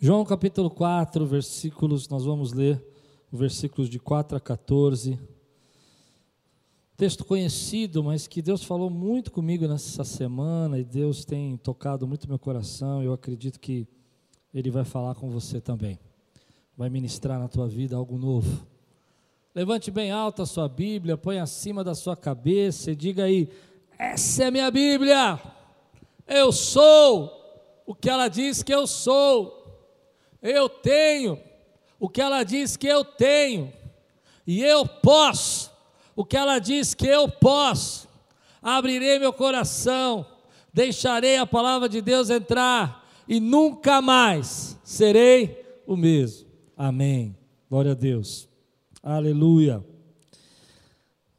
João capítulo 4, versículos, nós vamos ler versículos de 4 a 14. Texto conhecido, mas que Deus falou muito comigo nessa semana e Deus tem tocado muito meu coração. Eu acredito que Ele vai falar com você também. Vai ministrar na tua vida algo novo. Levante bem alto a sua Bíblia, põe acima da sua cabeça e diga aí: essa é minha Bíblia. Eu sou o que ela diz que eu sou. Eu tenho o que ela diz que eu tenho, e eu posso o que ela diz que eu posso. Abrirei meu coração, deixarei a palavra de Deus entrar, e nunca mais serei o mesmo. Amém. Glória a Deus. Aleluia.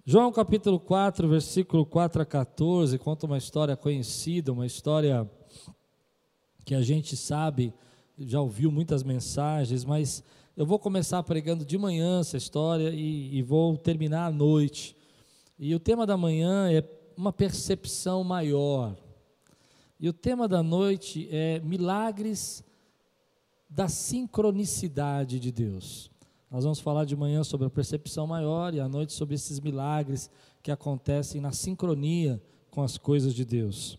João capítulo 4, versículo 4 a 14, conta uma história conhecida, uma história que a gente sabe já ouviu muitas mensagens, mas eu vou começar pregando de manhã essa história e, e vou terminar à noite. E o tema da manhã é uma percepção maior. E o tema da noite é milagres da sincronicidade de Deus. Nós vamos falar de manhã sobre a percepção maior e à noite sobre esses milagres que acontecem na sincronia com as coisas de Deus.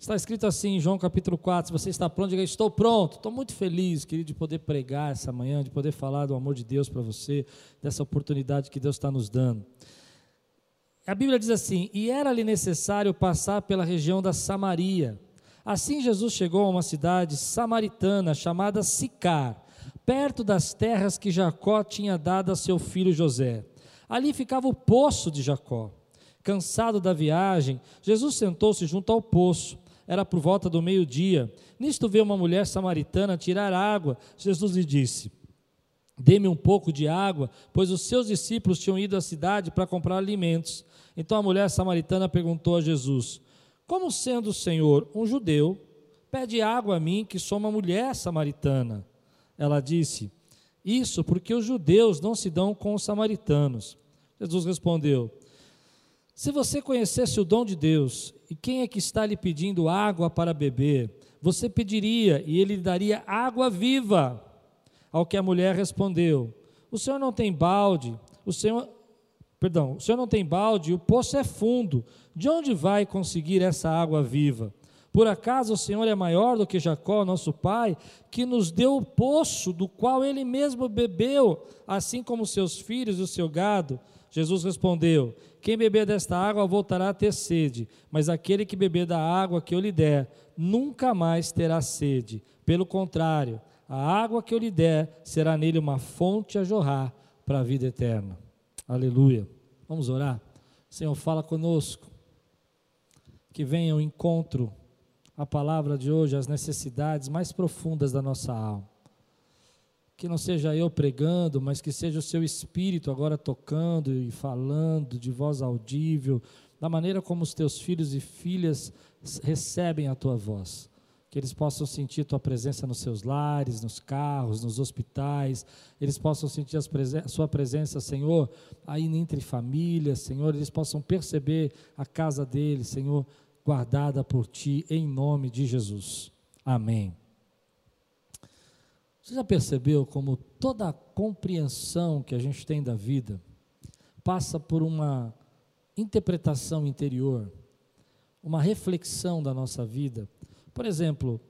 Está escrito assim em João capítulo 4, se você está pronto, diga, estou pronto. Estou muito feliz, querido, de poder pregar essa manhã, de poder falar do amor de Deus para você, dessa oportunidade que Deus está nos dando. A Bíblia diz assim: E era-lhe necessário passar pela região da Samaria. Assim Jesus chegou a uma cidade samaritana chamada Sicar, perto das terras que Jacó tinha dado a seu filho José. Ali ficava o poço de Jacó. Cansado da viagem, Jesus sentou-se junto ao poço era por volta do meio-dia. Nisto veio uma mulher samaritana tirar água. Jesus lhe disse: Dê-me um pouco de água, pois os seus discípulos tinham ido à cidade para comprar alimentos. Então a mulher samaritana perguntou a Jesus: Como sendo o Senhor um judeu, pede água a mim, que sou uma mulher samaritana? Ela disse: Isso porque os judeus não se dão com os samaritanos. Jesus respondeu: se você conhecesse o dom de Deus e quem é que está lhe pedindo água para beber, você pediria e ele lhe daria água viva. Ao que a mulher respondeu: O senhor não tem balde, o senhor, perdão, o senhor não tem balde, o poço é fundo. De onde vai conseguir essa água viva? Por acaso o Senhor é maior do que Jacó, nosso pai, que nos deu o poço do qual ele mesmo bebeu, assim como seus filhos e o seu gado? Jesus respondeu: Quem beber desta água voltará a ter sede, mas aquele que beber da água que eu lhe der, nunca mais terá sede. Pelo contrário, a água que eu lhe der será nele uma fonte a jorrar para a vida eterna. Aleluia. Vamos orar? Senhor, fala conosco. Que venha o encontro, a palavra de hoje, as necessidades mais profundas da nossa alma que não seja eu pregando, mas que seja o seu espírito agora tocando e falando de voz audível, da maneira como os teus filhos e filhas recebem a tua voz. Que eles possam sentir tua presença nos seus lares, nos carros, nos hospitais, eles possam sentir a sua presença, Senhor, aí entre famílias, Senhor, eles possam perceber a casa deles, Senhor, guardada por ti, em nome de Jesus. Amém. Você já percebeu como toda a compreensão que a gente tem da vida passa por uma interpretação interior, uma reflexão da nossa vida? Por exemplo,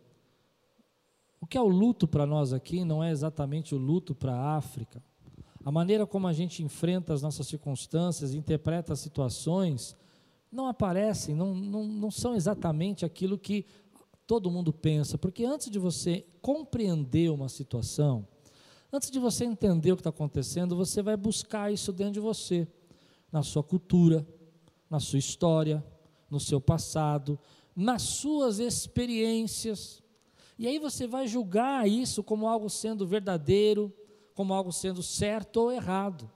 o que é o luto para nós aqui não é exatamente o luto para a África. A maneira como a gente enfrenta as nossas circunstâncias, interpreta as situações, não aparecem, não, não, não são exatamente aquilo que todo mundo pensa, porque antes de você compreender uma situação, antes de você entender o que está acontecendo, você vai buscar isso dentro de você, na sua cultura, na sua história, no seu passado, nas suas experiências. E aí você vai julgar isso como algo sendo verdadeiro, como algo sendo certo ou errado.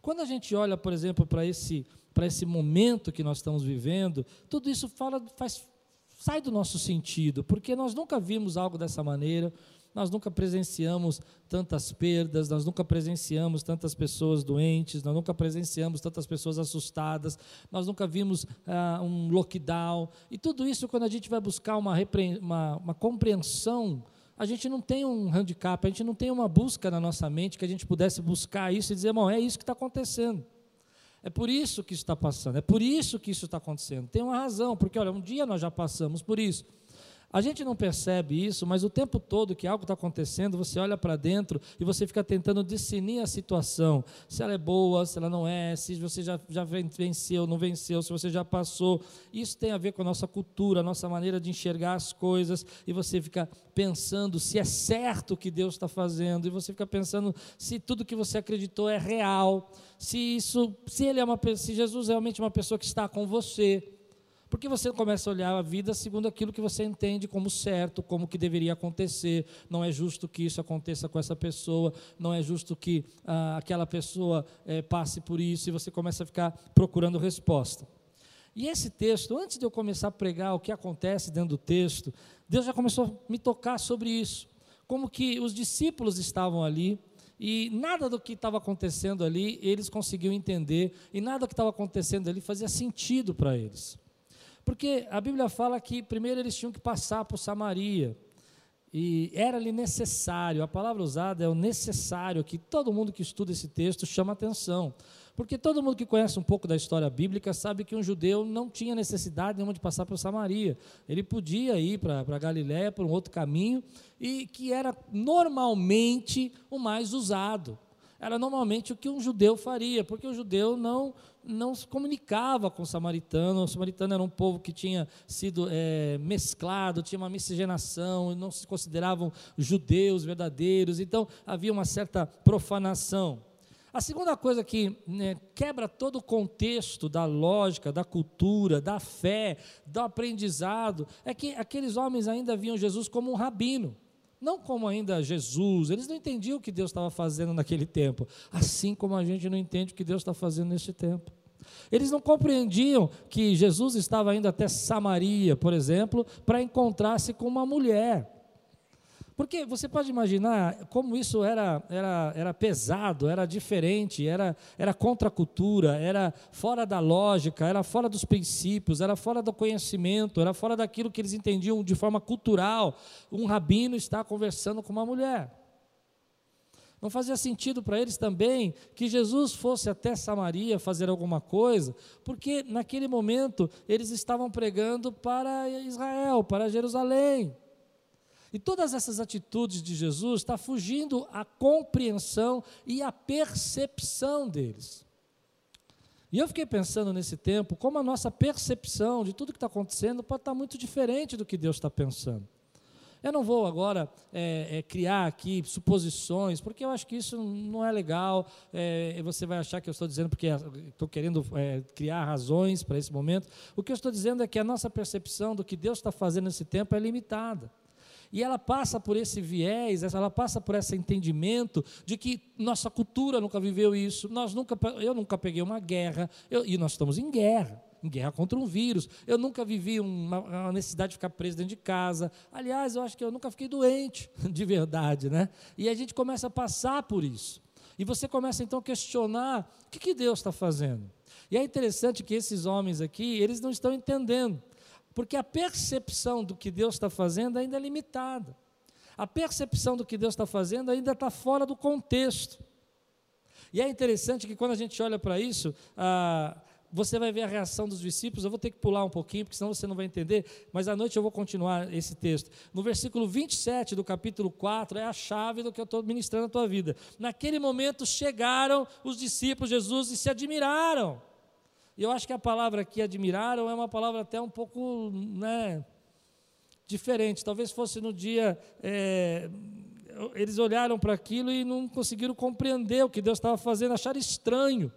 Quando a gente olha, por exemplo, para esse, para esse momento que nós estamos vivendo, tudo isso fala, faz, sai do nosso sentido, porque nós nunca vimos algo dessa maneira, nós nunca presenciamos tantas perdas, nós nunca presenciamos tantas pessoas doentes, nós nunca presenciamos tantas pessoas assustadas, nós nunca vimos ah, um lockdown, e tudo isso quando a gente vai buscar uma, uma, uma compreensão a gente não tem um handicap, a gente não tem uma busca na nossa mente que a gente pudesse buscar isso e dizer, bom, é isso que está acontecendo. É por isso que isso está passando, é por isso que isso está acontecendo. Tem uma razão, porque olha, um dia nós já passamos por isso. A gente não percebe isso, mas o tempo todo que algo está acontecendo, você olha para dentro e você fica tentando discernir a situação. Se ela é boa, se ela não é, se você já, já venceu, não venceu, se você já passou. Isso tem a ver com a nossa cultura, a nossa maneira de enxergar as coisas. E você fica pensando se é certo o que Deus está fazendo. E você fica pensando se tudo que você acreditou é real. Se isso, se ele é uma, se Jesus é realmente uma pessoa que está com você. Porque você começa a olhar a vida segundo aquilo que você entende como certo, como que deveria acontecer. Não é justo que isso aconteça com essa pessoa, não é justo que ah, aquela pessoa eh, passe por isso, e você começa a ficar procurando resposta. E esse texto, antes de eu começar a pregar o que acontece dentro do texto, Deus já começou a me tocar sobre isso. Como que os discípulos estavam ali, e nada do que estava acontecendo ali eles conseguiam entender, e nada do que estava acontecendo ali fazia sentido para eles. Porque a Bíblia fala que primeiro eles tinham que passar por Samaria. E era-lhe necessário, a palavra usada é o necessário, que todo mundo que estuda esse texto chama atenção. Porque todo mundo que conhece um pouco da história bíblica sabe que um judeu não tinha necessidade nenhuma de passar por Samaria. Ele podia ir para Galiléia por um outro caminho, e que era normalmente o mais usado era normalmente o que um judeu faria, porque o judeu não, não se comunicava com o samaritano. O samaritano era um povo que tinha sido é, mesclado, tinha uma miscigenação, não se consideravam judeus verdadeiros, então havia uma certa profanação. A segunda coisa que né, quebra todo o contexto da lógica, da cultura, da fé, do aprendizado, é que aqueles homens ainda viam Jesus como um rabino não como ainda Jesus, eles não entendiam o que Deus estava fazendo naquele tempo, assim como a gente não entende o que Deus está fazendo neste tempo. Eles não compreendiam que Jesus estava indo até Samaria, por exemplo, para encontrar-se com uma mulher. Porque você pode imaginar como isso era, era, era pesado, era diferente, era, era contra a cultura, era fora da lógica, era fora dos princípios, era fora do conhecimento, era fora daquilo que eles entendiam de forma cultural. Um rabino está conversando com uma mulher. Não fazia sentido para eles também que Jesus fosse até Samaria fazer alguma coisa, porque naquele momento eles estavam pregando para Israel, para Jerusalém. E todas essas atitudes de Jesus está fugindo à compreensão e à percepção deles. E eu fiquei pensando nesse tempo como a nossa percepção de tudo que está acontecendo pode estar muito diferente do que Deus está pensando. Eu não vou agora é, é, criar aqui suposições, porque eu acho que isso não é legal. É, você vai achar que eu estou dizendo porque estou querendo é, criar razões para esse momento. O que eu estou dizendo é que a nossa percepção do que Deus está fazendo nesse tempo é limitada. E ela passa por esse viés, ela passa por esse entendimento de que nossa cultura nunca viveu isso, nós nunca, eu nunca peguei uma guerra, eu, e nós estamos em guerra em guerra contra um vírus. Eu nunca vivi uma, uma, necessidade de ficar preso dentro de casa. Aliás, eu acho que eu nunca fiquei doente, de verdade, né? E a gente começa a passar por isso. E você começa então a questionar o que, que Deus está fazendo. E é interessante que esses homens aqui, eles não estão entendendo. Porque a percepção do que Deus está fazendo ainda é limitada. A percepção do que Deus está fazendo ainda está fora do contexto. E é interessante que quando a gente olha para isso, ah, você vai ver a reação dos discípulos. Eu vou ter que pular um pouquinho, porque senão você não vai entender, mas à noite eu vou continuar esse texto. No versículo 27 do capítulo 4, é a chave do que eu estou ministrando na tua vida. Naquele momento chegaram os discípulos de Jesus e se admiraram. E eu acho que a palavra aqui, admiraram, é uma palavra até um pouco né, diferente. Talvez fosse no dia. É, eles olharam para aquilo e não conseguiram compreender o que Deus estava fazendo, acharam estranho.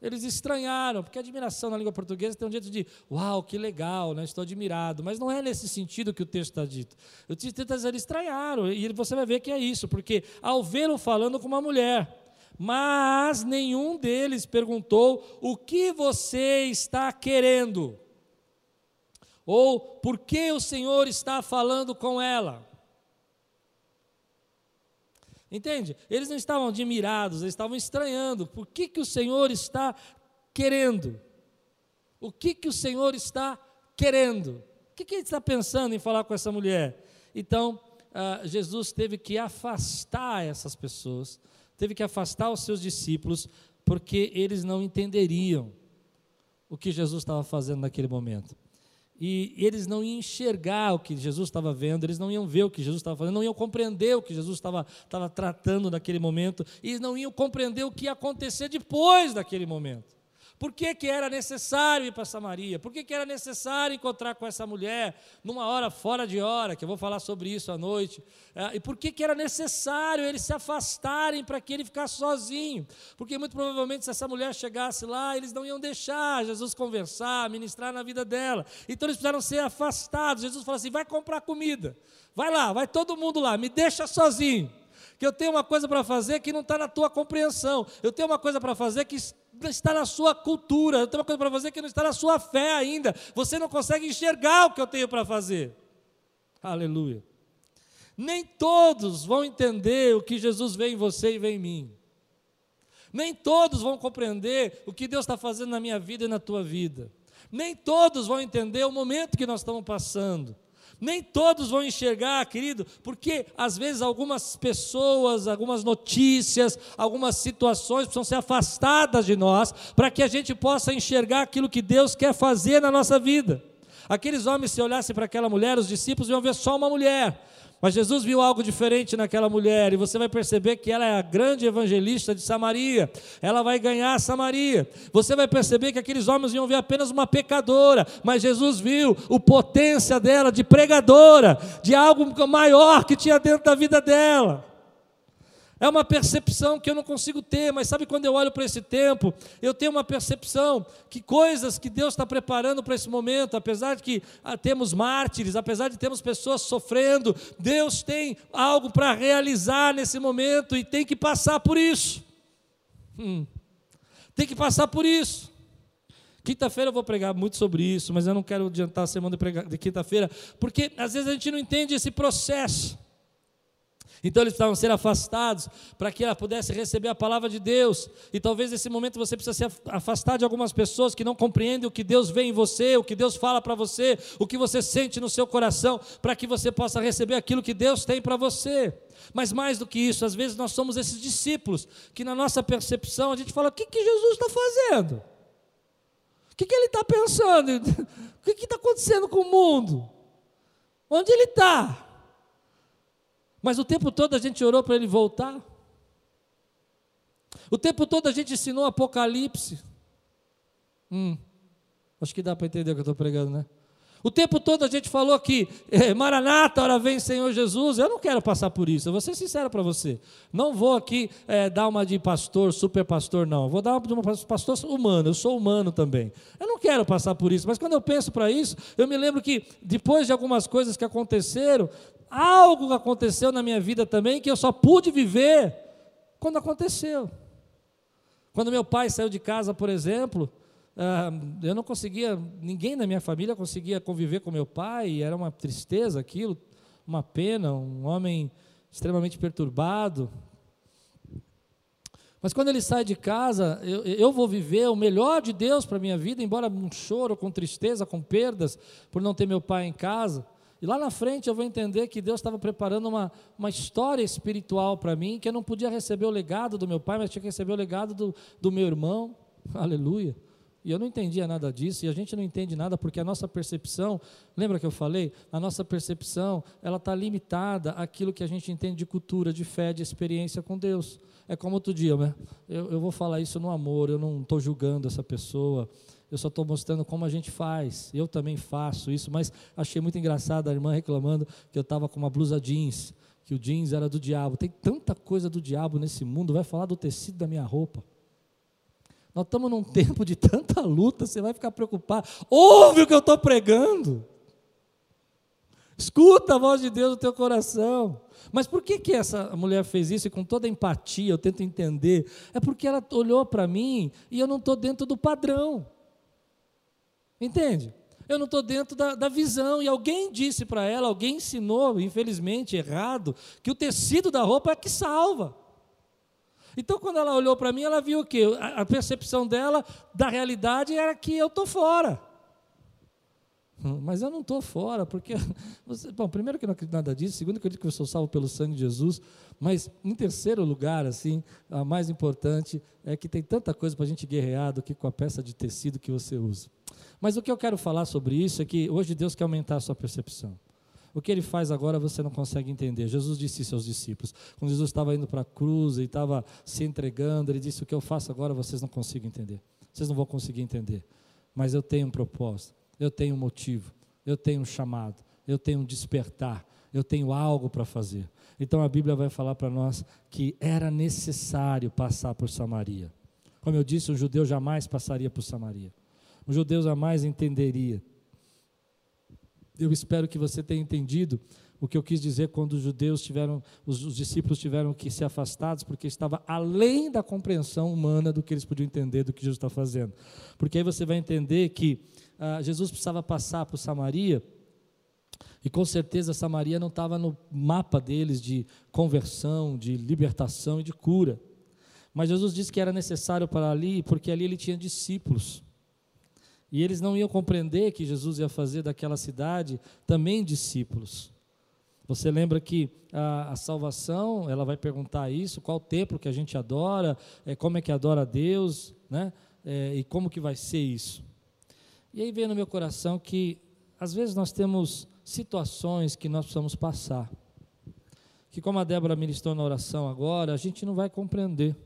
Eles estranharam, porque admiração na língua portuguesa tem um jeito de, uau, que legal, né? estou admirado. Mas não é nesse sentido que o texto está dito. O texto está dizendo, estranharam, e você vai ver que é isso, porque ao vê-lo falando com uma mulher, mas nenhum deles perguntou: o que você está querendo? Ou por que o Senhor está falando com ela? Entende? Eles não estavam admirados, eles estavam estranhando. Por que, que o Senhor está querendo? O que, que o Senhor está querendo? O que, que ele está pensando em falar com essa mulher? Então, ah, Jesus teve que afastar essas pessoas, teve que afastar os seus discípulos, porque eles não entenderiam o que Jesus estava fazendo naquele momento. E eles não iam enxergar o que Jesus estava vendo, eles não iam ver o que Jesus estava fazendo, não iam compreender o que Jesus estava, estava tratando naquele momento, e não iam compreender o que ia acontecer depois daquele momento. Por que, que era necessário ir para Samaria? Por que, que era necessário encontrar com essa mulher numa hora fora de hora, que eu vou falar sobre isso à noite? É, e por que, que era necessário eles se afastarem para que ele ficasse sozinho? Porque muito provavelmente se essa mulher chegasse lá, eles não iam deixar Jesus conversar, ministrar na vida dela. Então eles precisaram ser afastados. Jesus falou assim: vai comprar comida. Vai lá, vai todo mundo lá, me deixa sozinho que eu tenho uma coisa para fazer que não está na tua compreensão, eu tenho uma coisa para fazer que está na sua cultura, eu tenho uma coisa para fazer que não está na sua fé ainda, você não consegue enxergar o que eu tenho para fazer. Aleluia. Nem todos vão entender o que Jesus vê em você e vê em mim. Nem todos vão compreender o que Deus está fazendo na minha vida e na tua vida. Nem todos vão entender o momento que nós estamos passando. Nem todos vão enxergar, querido, porque às vezes algumas pessoas, algumas notícias, algumas situações precisam ser afastadas de nós para que a gente possa enxergar aquilo que Deus quer fazer na nossa vida. Aqueles homens, se olhassem para aquela mulher, os discípulos iam ver só uma mulher. Mas Jesus viu algo diferente naquela mulher, e você vai perceber que ela é a grande evangelista de Samaria. Ela vai ganhar Samaria. Você vai perceber que aqueles homens iam ver apenas uma pecadora, mas Jesus viu o potência dela de pregadora, de algo maior que tinha dentro da vida dela. É uma percepção que eu não consigo ter, mas sabe quando eu olho para esse tempo, eu tenho uma percepção que coisas que Deus está preparando para esse momento, apesar de que ah, temos mártires, apesar de termos pessoas sofrendo, Deus tem algo para realizar nesse momento e tem que passar por isso. Hum, tem que passar por isso. Quinta-feira eu vou pregar muito sobre isso, mas eu não quero adiantar a semana de, de quinta-feira, porque às vezes a gente não entende esse processo. Então eles precisavam ser afastados para que ela pudesse receber a palavra de Deus. E talvez nesse momento você precisa se afastar de algumas pessoas que não compreendem o que Deus vê em você, o que Deus fala para você, o que você sente no seu coração, para que você possa receber aquilo que Deus tem para você. Mas mais do que isso, às vezes nós somos esses discípulos que na nossa percepção a gente fala: o que, que Jesus está fazendo? O que, que ele está pensando? O que está acontecendo com o mundo? Onde ele está? Mas o tempo todo a gente orou para ele voltar. O tempo todo a gente ensinou Apocalipse. Hum, acho que dá para entender o que eu estou pregando, né? O tempo todo a gente falou que é, Maranata, hora vem Senhor Jesus. Eu não quero passar por isso, eu vou ser sincero para você. Não vou aqui é, dar uma de pastor, super pastor, não. Vou dar uma de uma pastor humano, eu sou humano também. Eu não quero passar por isso, mas quando eu penso para isso, eu me lembro que depois de algumas coisas que aconteceram, algo aconteceu na minha vida também que eu só pude viver quando aconteceu. Quando meu pai saiu de casa, por exemplo, ah, eu não conseguia, ninguém na minha família conseguia conviver com meu pai, era uma tristeza aquilo, uma pena, um homem extremamente perturbado. Mas quando ele sai de casa, eu, eu vou viver o melhor de Deus para a minha vida, embora um choro, com tristeza, com perdas, por não ter meu pai em casa. E lá na frente eu vou entender que Deus estava preparando uma, uma história espiritual para mim, que eu não podia receber o legado do meu pai, mas tinha que receber o legado do, do meu irmão. Aleluia. E eu não entendia nada disso, e a gente não entende nada porque a nossa percepção, lembra que eu falei? A nossa percepção, ela está limitada àquilo que a gente entende de cultura, de fé, de experiência com Deus. É como outro dia, né? eu, eu vou falar isso no amor, eu não estou julgando essa pessoa, eu só estou mostrando como a gente faz. Eu também faço isso, mas achei muito engraçado a irmã reclamando que eu estava com uma blusa jeans, que o jeans era do diabo. Tem tanta coisa do diabo nesse mundo, vai falar do tecido da minha roupa. Nós estamos num tempo de tanta luta, você vai ficar preocupado. Ouve o que eu estou pregando. Escuta a voz de Deus no teu coração. Mas por que, que essa mulher fez isso? E com toda empatia, eu tento entender. É porque ela olhou para mim e eu não estou dentro do padrão. Entende? Eu não estou dentro da, da, visão. E alguém disse para ela, alguém ensinou, infelizmente, errado, que o tecido da roupa é que salva. Então, quando ela olhou para mim, ela viu o quê? A percepção dela da realidade era que eu estou fora. Mas eu não estou fora, porque. Você, bom, primeiro que eu não acredito nada disso, segundo que eu acredito que eu sou salvo pelo sangue de Jesus, mas em terceiro lugar, assim, a mais importante é que tem tanta coisa para a gente guerrear do que com a peça de tecido que você usa. Mas o que eu quero falar sobre isso é que hoje Deus quer aumentar a sua percepção. O que ele faz agora você não consegue entender. Jesus disse isso aos discípulos. Quando Jesus estava indo para a cruz e estava se entregando, ele disse: O que eu faço agora vocês não conseguem entender. Vocês não vão conseguir entender. Mas eu tenho um propósito eu tenho um motivo, eu tenho um chamado, eu tenho um despertar, eu tenho algo para fazer. Então a Bíblia vai falar para nós que era necessário passar por Samaria. Como eu disse, um judeu jamais passaria por Samaria. Um judeu jamais entenderia. Eu espero que você tenha entendido o que eu quis dizer quando os judeus tiveram, os, os, discípulos tiveram que ser afastados, porque estava além da compreensão humana do que eles podiam entender do que Jesus está fazendo. Porque aí você vai entender que ah, Jesus precisava passar por Samaria, e com certeza Samaria não estava no mapa deles de conversão, de libertação e de cura. Mas Jesus disse que era necessário para ali, porque ali ele tinha discípulos. E eles não iam compreender que Jesus ia fazer daquela cidade também discípulos. Você lembra que a, a, salvação, ela vai perguntar isso, qual templo que a gente adora, é, como é que adora a Deus, né? É, e como que vai ser isso. E aí veio no meu coração que, às vezes, nós temos situações que nós precisamos passar, que como a Débora ministrou na oração agora, a gente não vai compreender,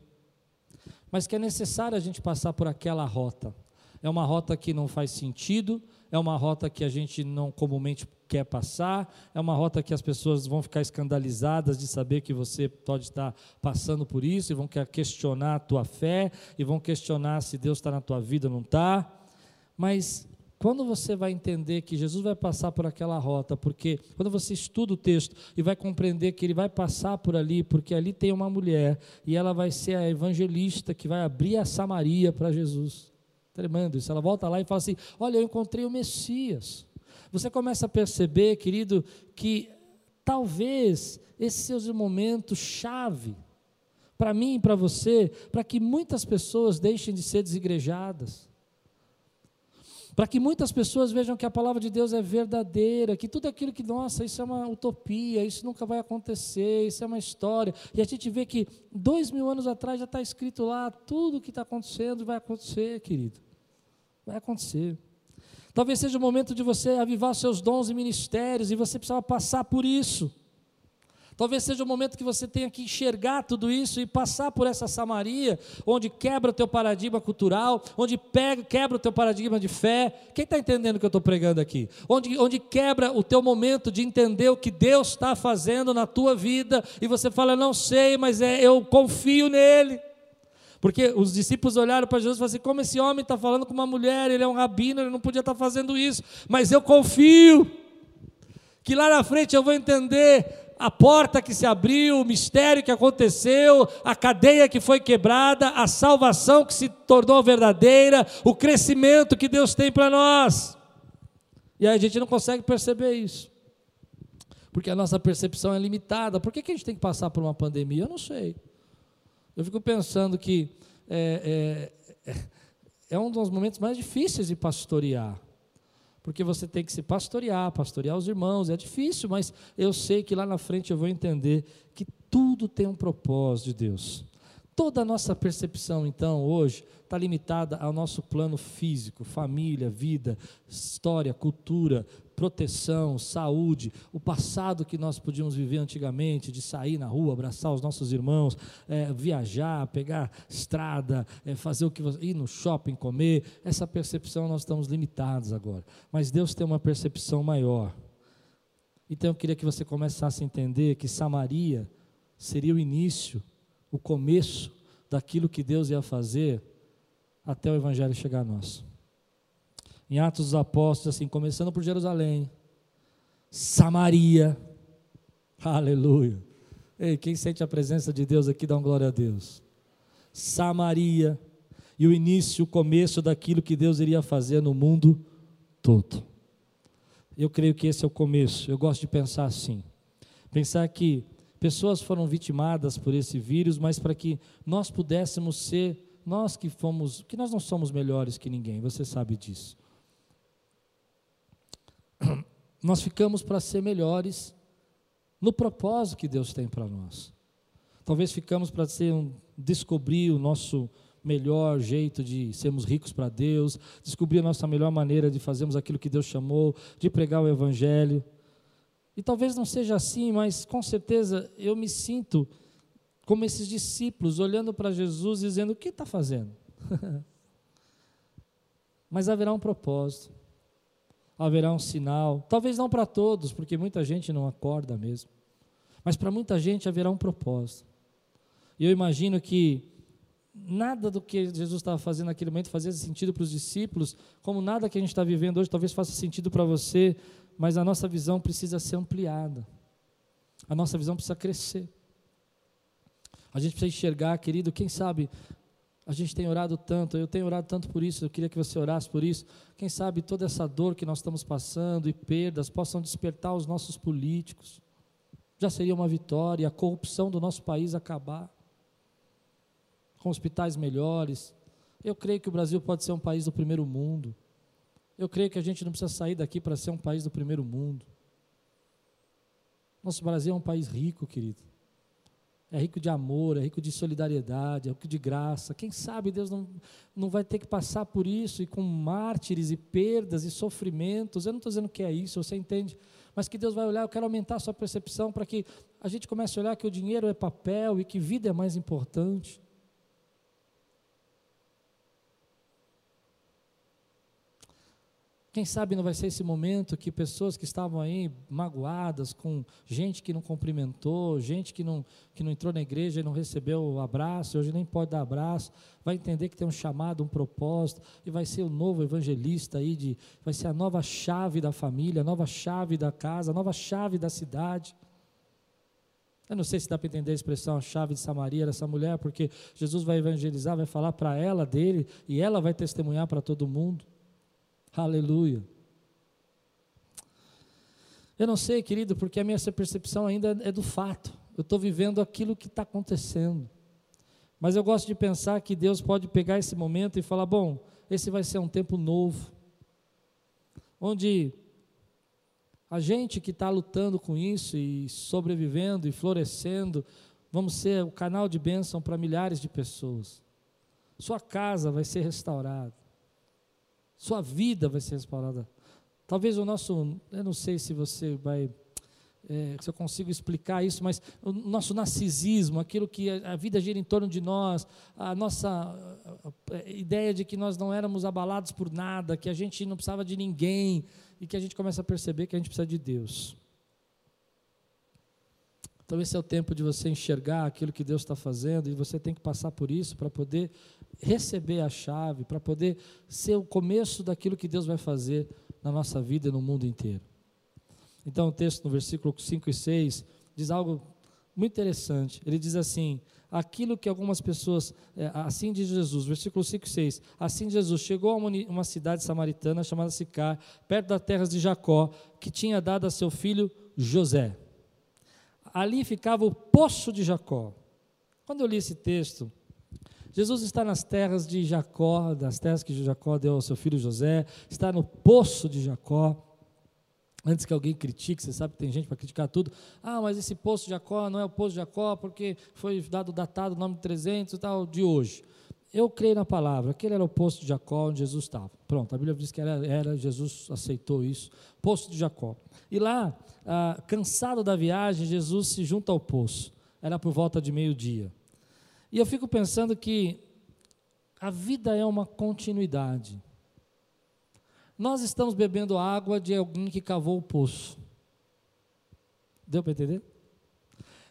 mas que é necessário a gente passar por aquela rota. É uma rota que não faz sentido, é uma rota que a gente não comumente quer passar, é uma rota que as pessoas vão ficar escandalizadas de saber que você pode estar passando por isso, e vão questionar a tua fé, e vão questionar se Deus está na tua vida ou não está. Mas quando você vai entender que Jesus vai passar por aquela rota, porque quando você estuda o texto e vai compreender que ele vai passar por ali, porque ali tem uma mulher e ela vai ser a evangelista que vai abrir a Samaria para Jesus. Tremendo isso. Ela volta lá e fala assim: Olha, eu encontrei o Messias. Você começa a perceber, querido, que talvez esse seja o momento chave para mim e para você, para que muitas pessoas deixem de ser desigrejadas para que muitas pessoas vejam que a palavra de Deus é verdadeira, que tudo aquilo que, nossa, isso é uma utopia, isso nunca vai acontecer, isso é uma história. E a gente vê que dois mil anos atrás já está escrito lá, tudo o que está acontecendo vai acontecer, querido. Vai acontecer. Talvez seja o momento de você avivar seus dons e ministérios, e você precisava passar por isso. Talvez seja o momento que você tenha que enxergar tudo isso e passar por essa Samaria, onde quebra o teu paradigma cultural, onde pega, quebra o teu paradigma de fé. Quem está entendendo o que eu estou pregando aqui? Onde, onde quebra o teu momento de entender o que Deus está fazendo na tua vida e você fala, não sei, mas é, eu confio nele. Porque os discípulos olharam para Jesus e falaram assim: como esse homem está falando com uma mulher, ele é um rabino, ele não podia estar tá fazendo isso, mas eu confio que lá na frente eu vou entender a porta que se abriu, o mistério que aconteceu, a cadeia que foi quebrada, a salvação que se tornou verdadeira, o crescimento que Deus tem para nós. E aí a gente não consegue perceber isso, porque a nossa percepção é limitada. Por que, que a gente tem que passar por uma pandemia? Eu não sei. Eu fico pensando que é, é, é um dos momentos mais difíceis de pastorear porque você tem que se pastorear, pastorear os irmãos, é difícil, mas eu sei que lá na frente eu vou entender que tudo tem um propósito de Deus. Toda a nossa percepção, então, hoje, está limitada ao nosso plano físico, família, vida, história, cultura, proteção, saúde, o passado que nós podíamos viver antigamente, de sair na rua, abraçar os nossos irmãos, é, viajar, pegar estrada, é, fazer o que ir no shopping, comer. Essa percepção nós estamos limitados agora. Mas Deus tem uma percepção maior. Então eu queria que você começasse a entender que Samaria seria o início, o começo daquilo que Deus ia fazer até o Evangelho chegar a nós em Atos dos Apóstolos, assim, começando por Jerusalém, Samaria, aleluia. Ei, quem sente a presença de Deus aqui, dá uma glória a Deus. Samaria, e o início, o começo daquilo que Deus iria fazer no mundo todo. Eu creio que esse é o começo, eu gosto de pensar assim. Pensar que pessoas foram vitimadas por esse vírus, mas para que nós pudéssemos ser, nós que fomos, que nós não somos melhores que ninguém, você sabe disso. nós ficamos para ser melhores no propósito que Deus tem para nós. Talvez ficamos para ser um, descobrir o nosso melhor jeito de sermos ricos para Deus, descobrir a nossa melhor maneira de fazermos aquilo que Deus chamou, de pregar o Evangelho. E talvez não seja assim, mas com certeza eu me sinto como esses discípulos, olhando para Jesus dizendo: O que está fazendo? mas haverá um propósito, haverá um sinal, talvez não para todos, porque muita gente não acorda mesmo, mas para muita gente haverá um propósito. E eu imagino que nada do que Jesus estava fazendo naquele momento fazia sentido para os discípulos, como nada que a gente está vivendo hoje talvez faça sentido para você, mas a nossa visão precisa ser ampliada, a nossa visão precisa crescer. A gente precisa enxergar, querido, quem sabe a gente tem orado tanto, eu tenho orado tanto por isso, eu queria que você orasse por isso. Quem sabe toda essa dor que nós estamos passando e perdas possam despertar os nossos políticos. Já seria uma vitória, a corrupção do nosso país acabar com hospitais melhores. Eu creio que o Brasil pode ser um país do primeiro mundo. Eu creio que a gente não precisa sair daqui para ser um país do primeiro mundo. Nosso Brasil é um país rico, querido. É rico de amor, é rico de solidariedade, é rico de graça. Quem sabe Deus não, não vai ter que passar por isso e com mártires e perdas e sofrimentos. Eu não estou dizendo que é isso, você entende? Mas que Deus vai olhar, eu quero aumentar a sua percepção para que a gente comece a olhar que o dinheiro é papel e que vida é mais importante. Quem sabe não vai ser esse momento que pessoas que estavam aí magoadas, com gente que não cumprimentou, gente que não, que não entrou na igreja e não recebeu o abraço, hoje nem pode dar abraço, vai entender que tem um chamado, um propósito, e vai ser o novo evangelista aí, de, vai ser a nova chave da família, a nova chave da casa, a nova chave da cidade. Eu não sei se dá para entender a expressão a chave de Samaria dessa mulher, porque Jesus vai evangelizar, vai falar para ela dele, e ela vai testemunhar para todo mundo. Aleluia. Eu não sei, querido, porque a minha percepção ainda é do fato. Eu estou vivendo aquilo que está acontecendo. Mas eu gosto de pensar que Deus pode pegar esse momento e falar: bom, esse vai ser um tempo novo, onde a gente que está lutando com isso e sobrevivendo e florescendo, vamos ser o canal de bênção para milhares de pessoas. Sua casa vai ser restaurada. Sua vida vai ser restaurada. Talvez o nosso, eu não sei se você vai, é, se eu consigo explicar isso, mas o nosso narcisismo, aquilo que a, vida gira em torno de nós, a nossa ideia de que nós não éramos abalados por nada, que a gente não precisava de ninguém, e que a gente começa a perceber que a gente precisa de Deus. Então, esse é o tempo de você enxergar aquilo que Deus está fazendo, e você tem que passar por isso para poder receber a chave, para poder ser o começo daquilo que Deus vai fazer na nossa vida e no mundo inteiro. Então, o texto no versículo 5 e 6 diz algo muito interessante. Ele diz assim: aquilo que algumas pessoas, é, assim diz Jesus, versículo 5 e 6, assim Jesus chegou a uma, uma cidade samaritana chamada Sicar, perto das terras de Jacó, que tinha dado a seu filho José. Ali ficava o poço de Jacó. Quando eu li esse texto, Jesus está nas terras de Jacó, das terras que Jacó deu ao seu filho José, está no poço de Jacó. Antes que alguém critique, você sabe que tem gente para criticar tudo. Ah, mas esse poço de Jacó não é o poço de Jacó porque foi dado datado o nome de 300 e tal de hoje. Eu creio na palavra, aquele era o poço de Jacó onde Jesus estava. Pronto, a Bíblia diz que era, era Jesus aceitou isso. Poço de Jacó. E lá, ah, cansado da viagem, Jesus se junta ao poço. Era por volta de meio-dia. E eu fico pensando que a vida é uma continuidade. Nós estamos bebendo água de alguém que cavou o poço. Deu para entender?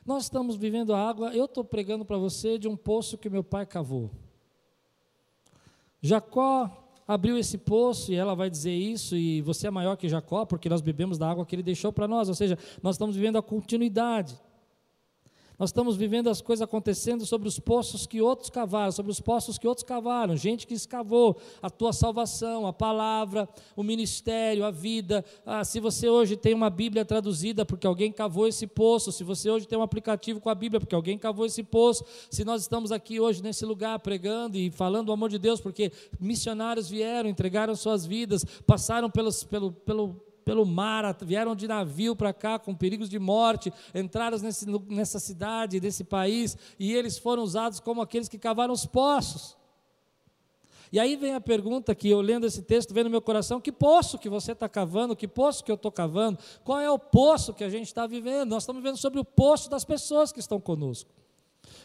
Nós estamos vivendo a água, eu estou pregando para você de um poço que meu pai cavou. Jacó abriu esse poço e ela vai dizer isso, e você é maior que Jacó, porque nós bebemos da água que ele deixou para nós, ou seja, nós estamos vivendo a continuidade. Nós estamos vivendo as coisas acontecendo sobre os poços que outros cavaram, sobre os poços que outros cavaram, gente que escavou a tua salvação, a palavra, o ministério, a vida. Ah, se você hoje tem uma Bíblia traduzida porque alguém cavou esse poço, se você hoje tem um aplicativo com a Bíblia porque alguém cavou esse poço, se nós estamos aqui hoje nesse lugar pregando e falando o amor de Deus porque missionários vieram, entregaram suas vidas, passaram pelos, pelo, pelo pelo mar, vieram de navio para cá com perigos de morte, entraram nesse, nessa cidade, nesse país, e eles foram usados como aqueles que cavaram os poços. E aí vem a pergunta que eu lendo esse texto, vem no meu coração: que poço que você está cavando? Que poço que eu estou cavando? Qual é o poço que a gente está vivendo? Nós estamos vivendo sobre o poço das pessoas que estão conosco.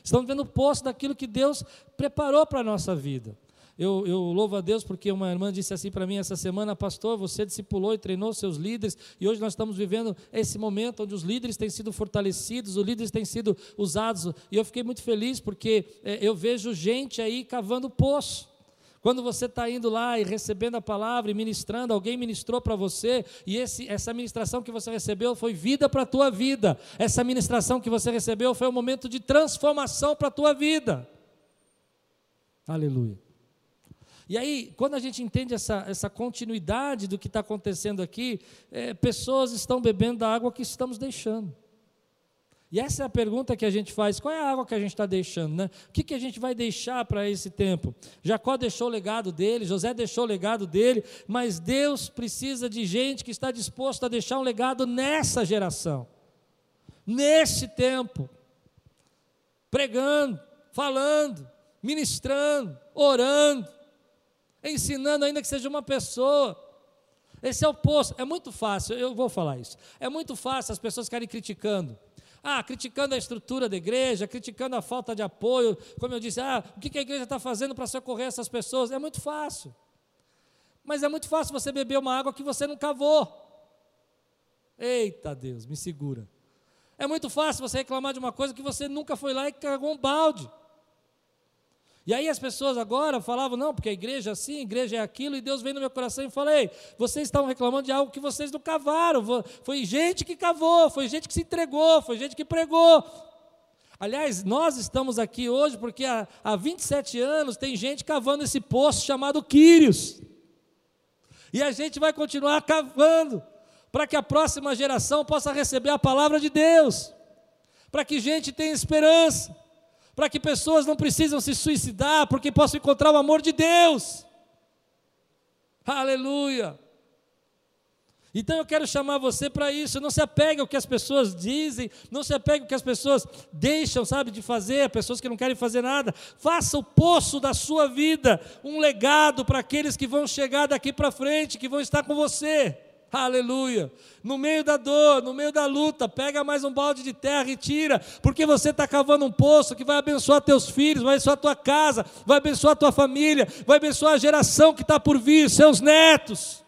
Estamos vendo o poço daquilo que Deus preparou para a nossa vida. Eu, eu, louvo a Deus porque uma irmã disse assim para mim essa semana, pastor, você discipulou e treinou seus líderes, e hoje nós estamos vivendo esse momento onde os líderes têm sido fortalecidos, os líderes têm sido usados, e eu fiquei muito feliz porque é, eu vejo gente aí cavando poço. Quando você está indo lá e recebendo a palavra e ministrando, alguém ministrou para você, e esse, essa ministração que você recebeu foi vida para a tua vida. Essa ministração que você recebeu foi um momento de transformação para a tua vida. Aleluia. E aí, quando a gente entende essa, essa continuidade do que está acontecendo aqui, é, pessoas estão bebendo da água que estamos deixando. E essa é a pergunta que a gente faz: qual é a água que a gente está deixando? Né? O que, que a gente vai deixar para esse tempo? Jacó deixou o legado dele, José deixou o legado dele, mas Deus precisa de gente que está disposto a deixar um legado nessa geração, nesse tempo, pregando, falando, ministrando, orando, ensinando, ainda que seja uma pessoa. Esse é o poço. É muito fácil, eu vou falar isso. É muito fácil as pessoas ficarem criticando. Ah, criticando a estrutura da igreja, criticando a falta de apoio. Como eu disse, ah, o que a igreja está fazendo para socorrer essas pessoas? É muito fácil. Mas é muito fácil você beber uma água que você não cavou. Eita Deus, me segura. É muito fácil você reclamar de uma coisa que você nunca foi lá e cagou um balde. E aí as pessoas agora falavam, não, porque a igreja é assim, a igreja é aquilo, e Deus veio no meu coração e falei, vocês estavam reclamando de algo que vocês não cavaram, foi gente que cavou, foi gente que se entregou, foi gente que pregou. Aliás, nós estamos aqui hoje porque há, há 27 anos tem gente cavando esse poço chamado Quírios. E a gente vai continuar cavando, para que a próxima geração possa receber a palavra de Deus, para que gente tenha esperança para que pessoas não precisam se suicidar, porque possam encontrar o amor de Deus. Aleluia. Então eu quero chamar você para isso. Não se apegue ao que as pessoas dizem, não se apegue ao que as pessoas deixam, sabe, de fazer, pessoas que não querem fazer nada. Faça o poço da sua vida um legado para aqueles que vão chegar daqui para frente, que vão estar com você. Aleluia. No meio da dor, no meio da luta, pega mais um balde de terra e tira, porque você está cavando um poço que vai abençoar teus filhos, vai abençoar tua casa, vai abençoar tua família, vai abençoar a geração que está por vir, seus netos.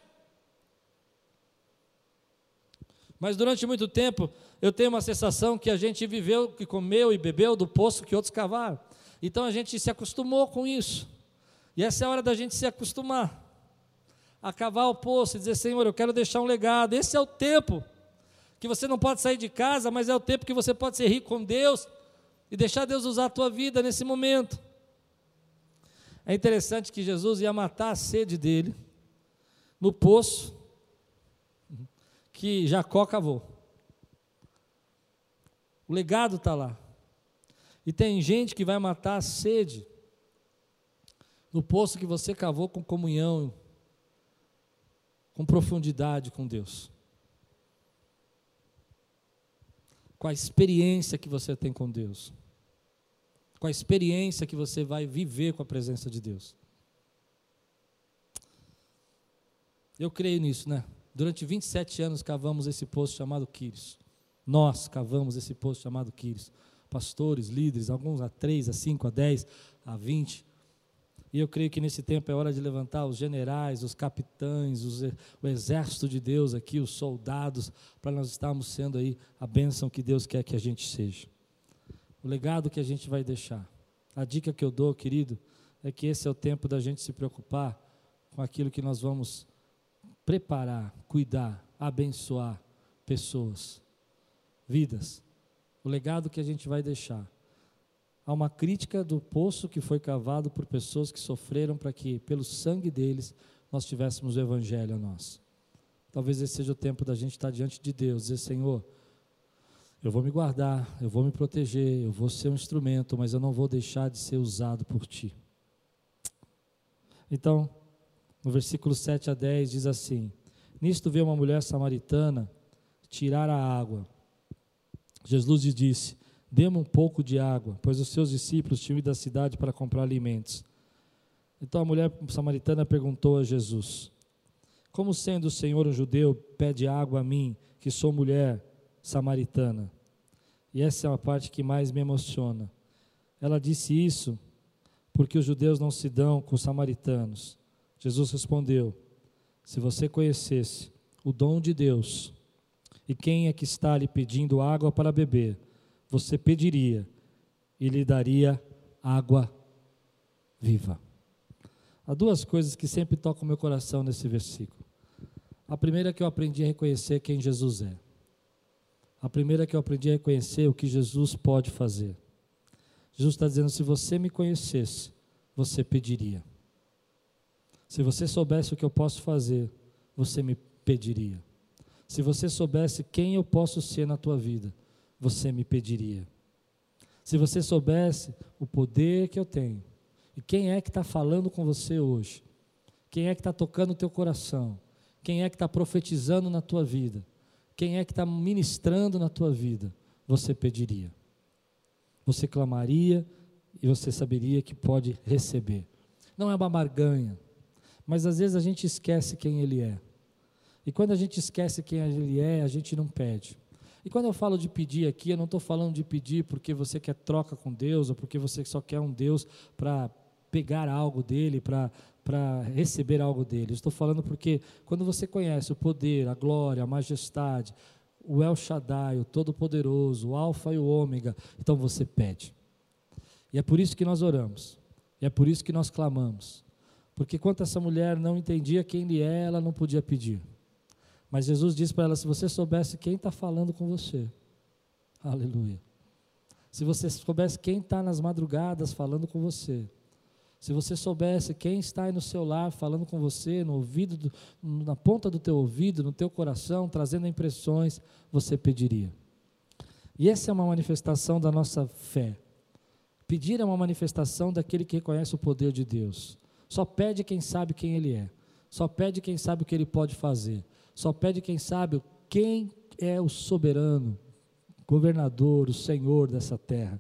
Mas durante muito tempo, eu tenho uma sensação que a gente viveu, que comeu e bebeu do poço que outros cavaram. Então a gente se acostumou com isso. E essa é a hora da gente se acostumar a cavar o poço e dizer: Senhor, eu quero deixar um legado. Esse é o tempo que você não pode sair de casa, mas é o tempo que você pode ser rico com Deus e deixar Deus usar a tua vida nesse momento. É interessante que Jesus ia matar a sede dele no poço que Jacó cavou. O legado está lá. E tem gente que vai matar a sede no poço que você cavou com comunhão, com profundidade com Deus. Com a experiência que você tem com Deus. Com a experiência que você vai viver com a presença de Deus. Eu creio nisso, né? Durante 27 anos cavamos esse poço chamado Quírios. Nós cavamos esse poço chamado Quírios. Pastores, líderes, alguns a 3, a 5, a 10, a 20. E eu creio que nesse tempo é hora de levantar os generais, os capitães, os, o exército de Deus aqui, os soldados, para nós estarmos sendo aí a bênção que Deus quer que a gente seja. O legado que a gente vai deixar. A dica que eu dou, querido, é que esse é o tempo da gente se preocupar com aquilo que nós vamos preparar, cuidar, abençoar pessoas, vidas. O legado que a gente vai deixar há uma crítica do poço que foi cavado por pessoas que sofreram para que, pelo sangue deles, nós tivéssemos o Evangelho a nós. Talvez esse seja o tempo da gente estar diante de Deus, dizer: Senhor, eu vou me guardar, eu vou me proteger, eu vou ser um instrumento, mas eu não vou deixar de ser usado por Ti. Então, no versículo 7 a 10 diz assim: Nisto veio uma mulher samaritana tirar a água. Jesus lhe disse: Dê-me um pouco de água, pois os seus discípulos tinham ido à cidade para comprar alimentos. Então a mulher samaritana perguntou a Jesus: Como sendo o Senhor um judeu, pede água a mim, que sou mulher samaritana? E essa é a parte que mais me emociona. Ela disse isso porque os judeus não se dão com os samaritanos. Jesus respondeu: Se você conhecesse o dom de Deus e quem é que está lhe pedindo água para beber, você pediria e lhe daria água viva. Há duas coisas que sempre tocam meu coração nesse versículo. A primeira é que eu aprendi a reconhecer quem Jesus é. A primeira é que eu aprendi a reconhecer o que Jesus pode fazer. Jesus está dizendo: se você me conhecesse, você pediria. Se você soubesse o que eu posso fazer, você me pediria. Se você soubesse quem eu posso ser na tua vida, você me pediria. Se você soubesse o poder que eu tenho, e quem é que está falando com você hoje? Quem é que está tocando o teu coração? Quem é que está profetizando na tua vida? Quem é que está ministrando na tua vida? Você pediria. Você clamaria e você saberia que pode receber. Não é uma barganha, mas às vezes a gente esquece quem Ele é. E quando a gente esquece quem Ele é, a gente não pede. E quando eu falo de pedir aqui, eu não estou falando de pedir porque você quer troca com Deus ou porque você só quer um Deus para pegar algo dele, para receber algo dele. Estou falando porque quando você conhece o poder, a glória, a majestade, o El Shaddai, o Todo-Poderoso, o Alfa e o Ômega, então você pede. E é por isso que nós oramos. E é por isso que nós clamamos. Porque quando essa mulher não entendia quem ele é, ela não podia pedir. Mas Jesus disse para ela: se você soubesse quem está falando com você, aleluia. Se você soubesse quem está nas madrugadas falando com você, se você soubesse quem está aí no seu lar falando com você, no ouvido, do, na ponta do teu ouvido, no teu coração, trazendo impressões, você pediria. E essa é uma manifestação da nossa fé. Pedir é uma manifestação daquele que reconhece o poder de Deus. Só pede quem sabe quem Ele é. Só pede quem sabe o que Ele pode fazer. Só pede quem sabe quem é o soberano, governador, o Senhor dessa terra.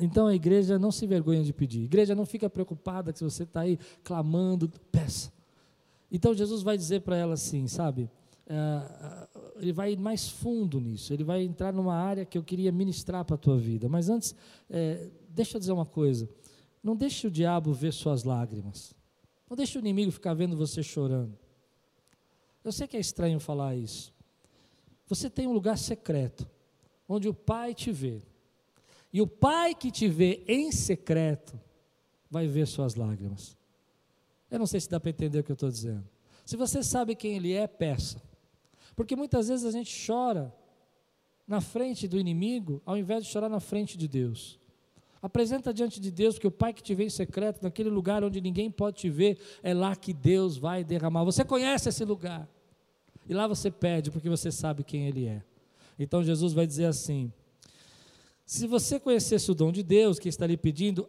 Então a igreja não se vergonha de pedir. A igreja não fica preocupada que se você está aí clamando, peça. Então Jesus vai dizer para ela assim, sabe? É, ele vai mais fundo nisso. Ele vai entrar numa área que eu queria ministrar para a tua vida. Mas antes, é, deixa eu dizer uma coisa. Não deixe o diabo ver suas lágrimas. Não deixe o inimigo ficar vendo você chorando. Eu sei que é estranho falar isso. Você tem um lugar secreto, onde o Pai te vê. E o Pai que te vê em secreto vai ver suas lágrimas. Eu não sei se dá para entender o que eu estou dizendo. Se você sabe quem Ele é, peça. Porque muitas vezes a gente chora na frente do inimigo, ao invés de chorar na frente de Deus. Apresenta diante de Deus, porque o Pai que te vê em secreto, naquele lugar onde ninguém pode te ver, é lá que Deus vai derramar. Você conhece esse lugar. E lá você pede, porque você sabe quem Ele é. Então Jesus vai dizer assim: se você conhecesse o dom de Deus, que está lhe pedindo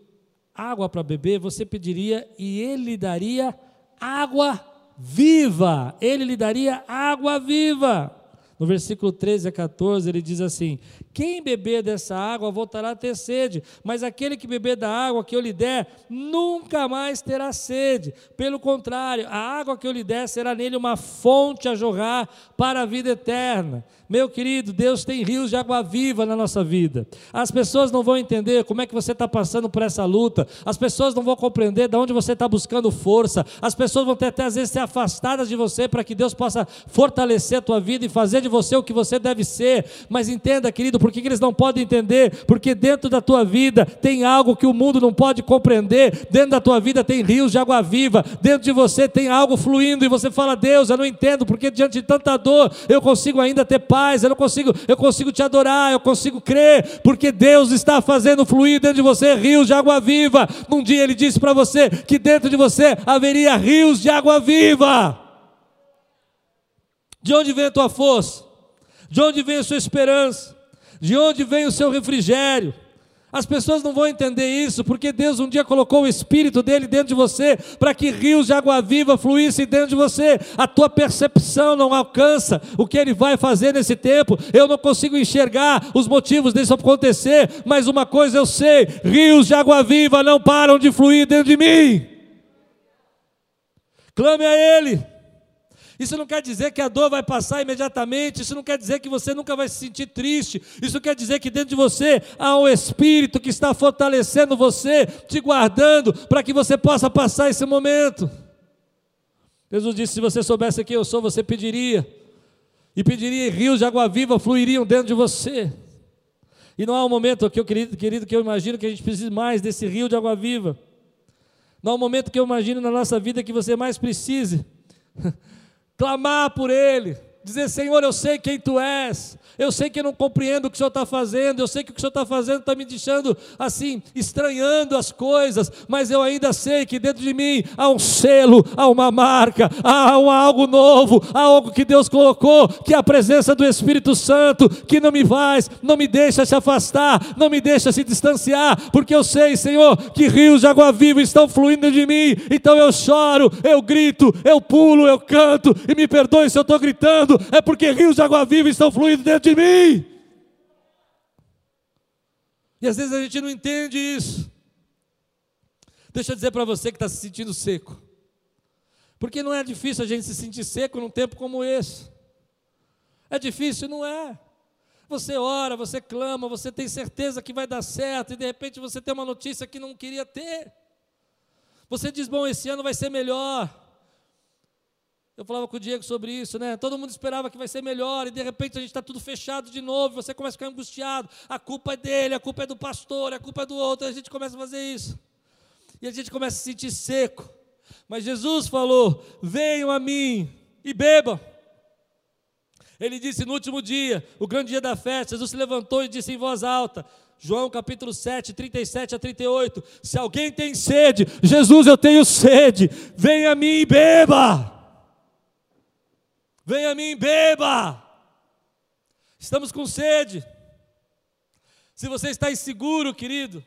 água para beber, você pediria e ele lhe daria água viva. Ele lhe daria água viva. No versículo 13 a 14, ele diz assim: Quem beber dessa água voltará a ter sede, mas aquele que beber da água que eu lhe der, nunca mais terá sede. Pelo contrário, a água que eu lhe der será nele uma fonte a jorrar para a vida eterna. Meu querido, Deus tem rios de água viva na nossa vida. As pessoas não vão entender como é que você está passando por essa luta. As pessoas não vão compreender de onde você está buscando força. As pessoas vão ter até às vezes ser afastadas de você para que Deus possa fortalecer a tua vida e fazer de você o que você deve ser. Mas entenda, querido, por que, que eles não podem entender? Porque dentro da tua vida tem algo que o mundo não pode compreender. Dentro da tua vida tem rios de água viva. Dentro de você tem algo fluindo e você fala: Deus, eu não entendo porque diante de tanta dor eu consigo ainda ter paz eu não consigo, eu consigo te adorar, eu consigo crer, porque Deus está fazendo fluir dentro de você rios de água viva. Um dia ele disse para você que dentro de você haveria rios de água viva. De onde vem a tua força? De onde vem a sua esperança? De onde vem o seu refrigério? As pessoas não vão entender isso, porque Deus um dia colocou o Espírito dele dentro de você, para que rios de água viva fluíssem dentro de você. A tua percepção não alcança o que ele vai fazer nesse tempo. Eu não consigo enxergar os motivos disso acontecer, mas uma coisa eu sei: rios de água viva não param de fluir dentro de mim. Clame a Ele. Isso não quer dizer que a dor vai passar imediatamente, isso não quer dizer que você nunca vai se sentir triste, isso quer dizer que dentro de você há um Espírito que está fortalecendo você, te guardando, para que você possa passar esse momento. Jesus disse: se você soubesse quem eu sou, você pediria, e pediria, e rios de água viva fluiriam dentro de você. E não há um momento que eu, querido, querido, que eu imagino que a gente precise mais desse rio de água viva. Não há um momento que eu imagino na nossa vida que você mais precise clamar por Ele, dizer: Senhor, eu sei quem Tu és, eu sei que não compreendo o que o Senhor está fazendo, eu sei que o que o Senhor está fazendo está me deixando assim, estranhando as coisas, mas eu ainda sei que dentro de mim há um selo, há uma marca, há um algo novo, há algo que Deus colocou, que é a presença do Espírito Santo, que não me faz, não me deixa se afastar, não me deixa se distanciar, porque eu sei, Senhor, que rios de água viva estão fluindo de mim, então eu choro, eu grito, eu pulo, eu canto, e me perdoe se eu estou gritando, é porque rios de água viva estão fluindo dentro de mim. E às vezes a gente não entende isso. Deixa eu dizer para você que está se sentindo seco. Porque não é difícil a gente se sentir seco num tempo como esse. É difícil? Não é. Você ora, você clama, você tem certeza que vai dar certo, e de repente você tem uma notícia que não queria ter. Você diz: Bom, esse ano vai ser melhor. Eu falava com o Diego sobre isso, né? Todo mundo esperava que vai ser melhor e de repente a gente está tudo fechado de novo. Você começa a ficar angustiado. A culpa é dele, a culpa é do pastor, a culpa é do outro. A gente começa a fazer isso. E a gente começa a se sentir seco. Mas Jesus falou: Venham a mim e bebam. Ele disse no último dia, o grande dia da festa, Jesus se levantou e disse em voz alta: João capítulo 7, 37 a 38. Se alguém tem sede, Jesus, eu tenho sede, venha a mim e beba. Venha a mim, beba. Estamos com sede. Se você está inseguro, querido,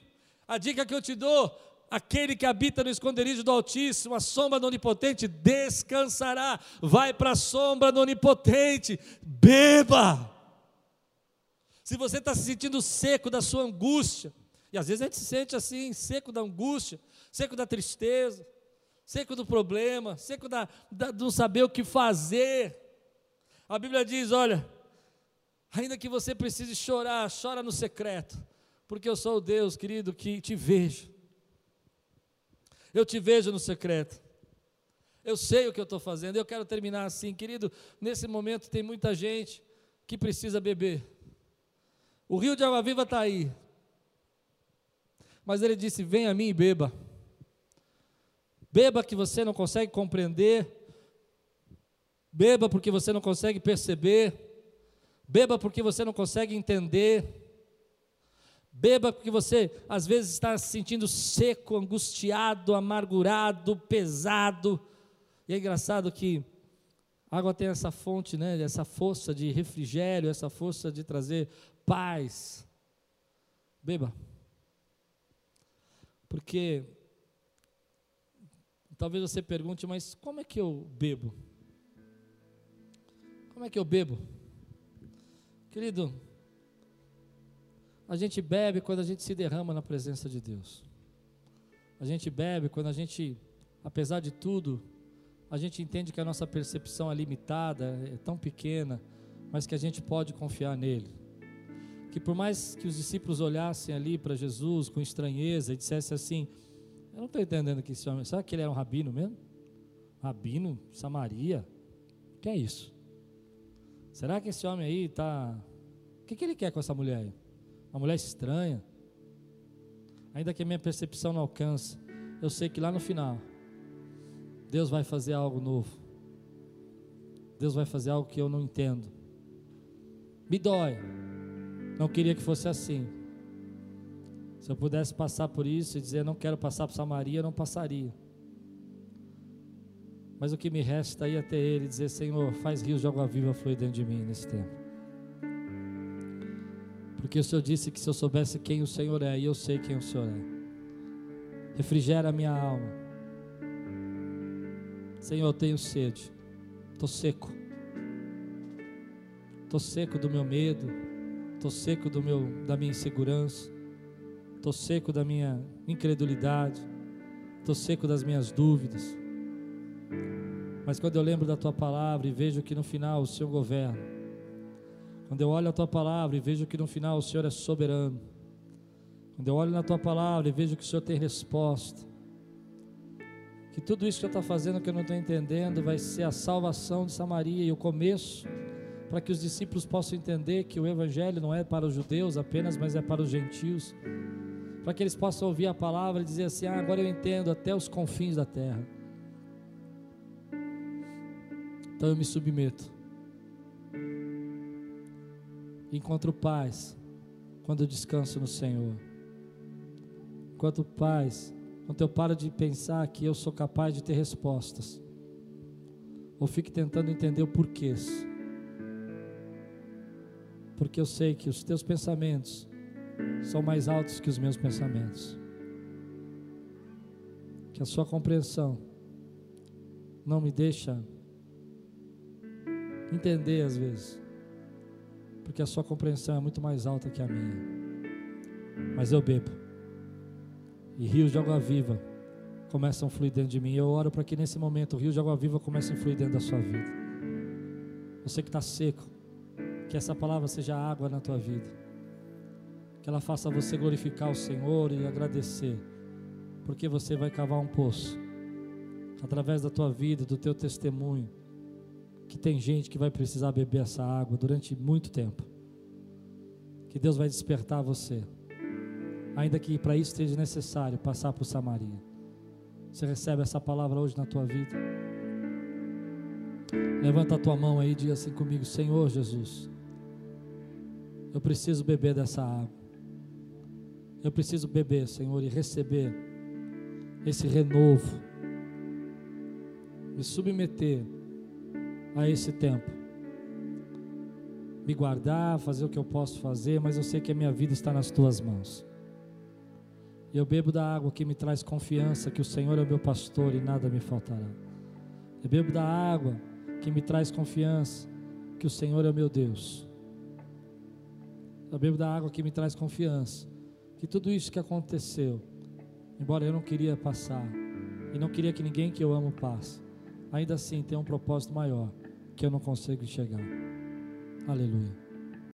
a dica que eu te dou: aquele que habita no esconderijo do Altíssimo, a sombra do Onipotente, descansará. Vai para a sombra do Onipotente, beba. Se você está se sentindo seco da sua angústia, e às vezes a gente se sente assim, seco da angústia, seco da tristeza, seco do problema, seco da, da, do saber o que fazer. A Bíblia diz: olha, ainda que você precise chorar, chora no secreto, porque eu sou o Deus, querido, que te vejo. Eu te vejo no secreto. Eu sei o que eu estou fazendo. Eu quero terminar assim, querido. Nesse momento tem muita gente que precisa beber. O rio de água viva está aí. Mas ele disse: Vem a mim e beba. Beba que você não consegue compreender, Beba porque você não consegue perceber. Beba porque você não consegue entender. Beba porque você às vezes está se sentindo seco, angustiado, amargurado, pesado. E é engraçado que a água tem essa fonte, né, essa força de refrigério, essa força de trazer paz. Beba. Porque talvez você pergunte, mas como é que eu bebo? Como é que eu bebo? Querido, a gente bebe quando a gente se derrama na presença de Deus. A gente bebe quando a gente, apesar de tudo, a gente entende que a nossa percepção é limitada, é tão pequena, mas que a gente pode confiar nele. Que por mais que os discípulos olhassem ali para Jesus com estranheza e dissessem assim: Eu não estou entendendo que esse homem, será que ele era um rabino mesmo? Rabino, Samaria? O que é isso? Será que esse homem aí está. O que, que ele quer com essa mulher? Uma mulher estranha. Ainda que a minha percepção não alcance, eu sei que lá no final, Deus vai fazer algo novo. Deus vai fazer algo que eu não entendo. Me dói. Não queria que fosse assim. Se eu pudesse passar por isso e dizer não quero passar por Samaria, não passaria. Mas o que me resta é ir até Ele e dizer: Senhor, faz rios de água viva fluir dentro de mim nesse tempo. Porque o Senhor disse que se eu soubesse quem o Senhor é, e eu sei quem o Senhor é. Refrigera a minha alma. Senhor, eu tenho sede. Estou seco. Estou seco do meu medo. Estou seco do meu, da minha insegurança. Estou seco da minha incredulidade. Estou seco das minhas dúvidas. Mas quando eu lembro da tua palavra e vejo que no final o Senhor governa, quando eu olho a tua palavra e vejo que no final o Senhor é soberano, quando eu olho na tua palavra e vejo que o Senhor tem resposta, que tudo isso que eu está fazendo que eu não estou entendendo vai ser a salvação de Samaria e o começo para que os discípulos possam entender que o Evangelho não é para os judeus apenas, mas é para os gentios, para que eles possam ouvir a palavra e dizer assim: ah, agora eu entendo até os confins da terra. Então eu me submeto. Encontro paz quando eu descanso no Senhor. Enquanto paz, quando eu paro de pensar que eu sou capaz de ter respostas, ou fique tentando entender o porquê. Porque eu sei que os teus pensamentos são mais altos que os meus pensamentos. Que a sua compreensão não me deixa entender às vezes, porque a sua compreensão é muito mais alta que a minha. Mas eu bebo, e rios de água viva começam a fluir dentro de mim. Eu oro para que nesse momento o rio de água viva comece a fluir dentro da sua vida. Você que está seco, que essa palavra seja água na tua vida, que ela faça você glorificar o Senhor e agradecer, porque você vai cavar um poço através da tua vida, do teu testemunho que tem gente que vai precisar beber essa água durante muito tempo. Que Deus vai despertar você. Ainda que para isso seja necessário passar por Samaria. Você recebe essa palavra hoje na tua vida? Levanta a tua mão aí e diga assim comigo: Senhor Jesus, eu preciso beber dessa água. Eu preciso beber, Senhor, e receber esse renovo. Me submeter a esse tempo. Me guardar, fazer o que eu posso fazer, mas eu sei que a minha vida está nas tuas mãos. Eu bebo da água que me traz confiança que o Senhor é o meu pastor e nada me faltará. Eu bebo da água que me traz confiança que o Senhor é o meu Deus. Eu bebo da água que me traz confiança que tudo isso que aconteceu, embora eu não queria passar e não queria que ninguém que eu amo passe, ainda assim tem um propósito maior que eu não consigo enxergar. Aleluia.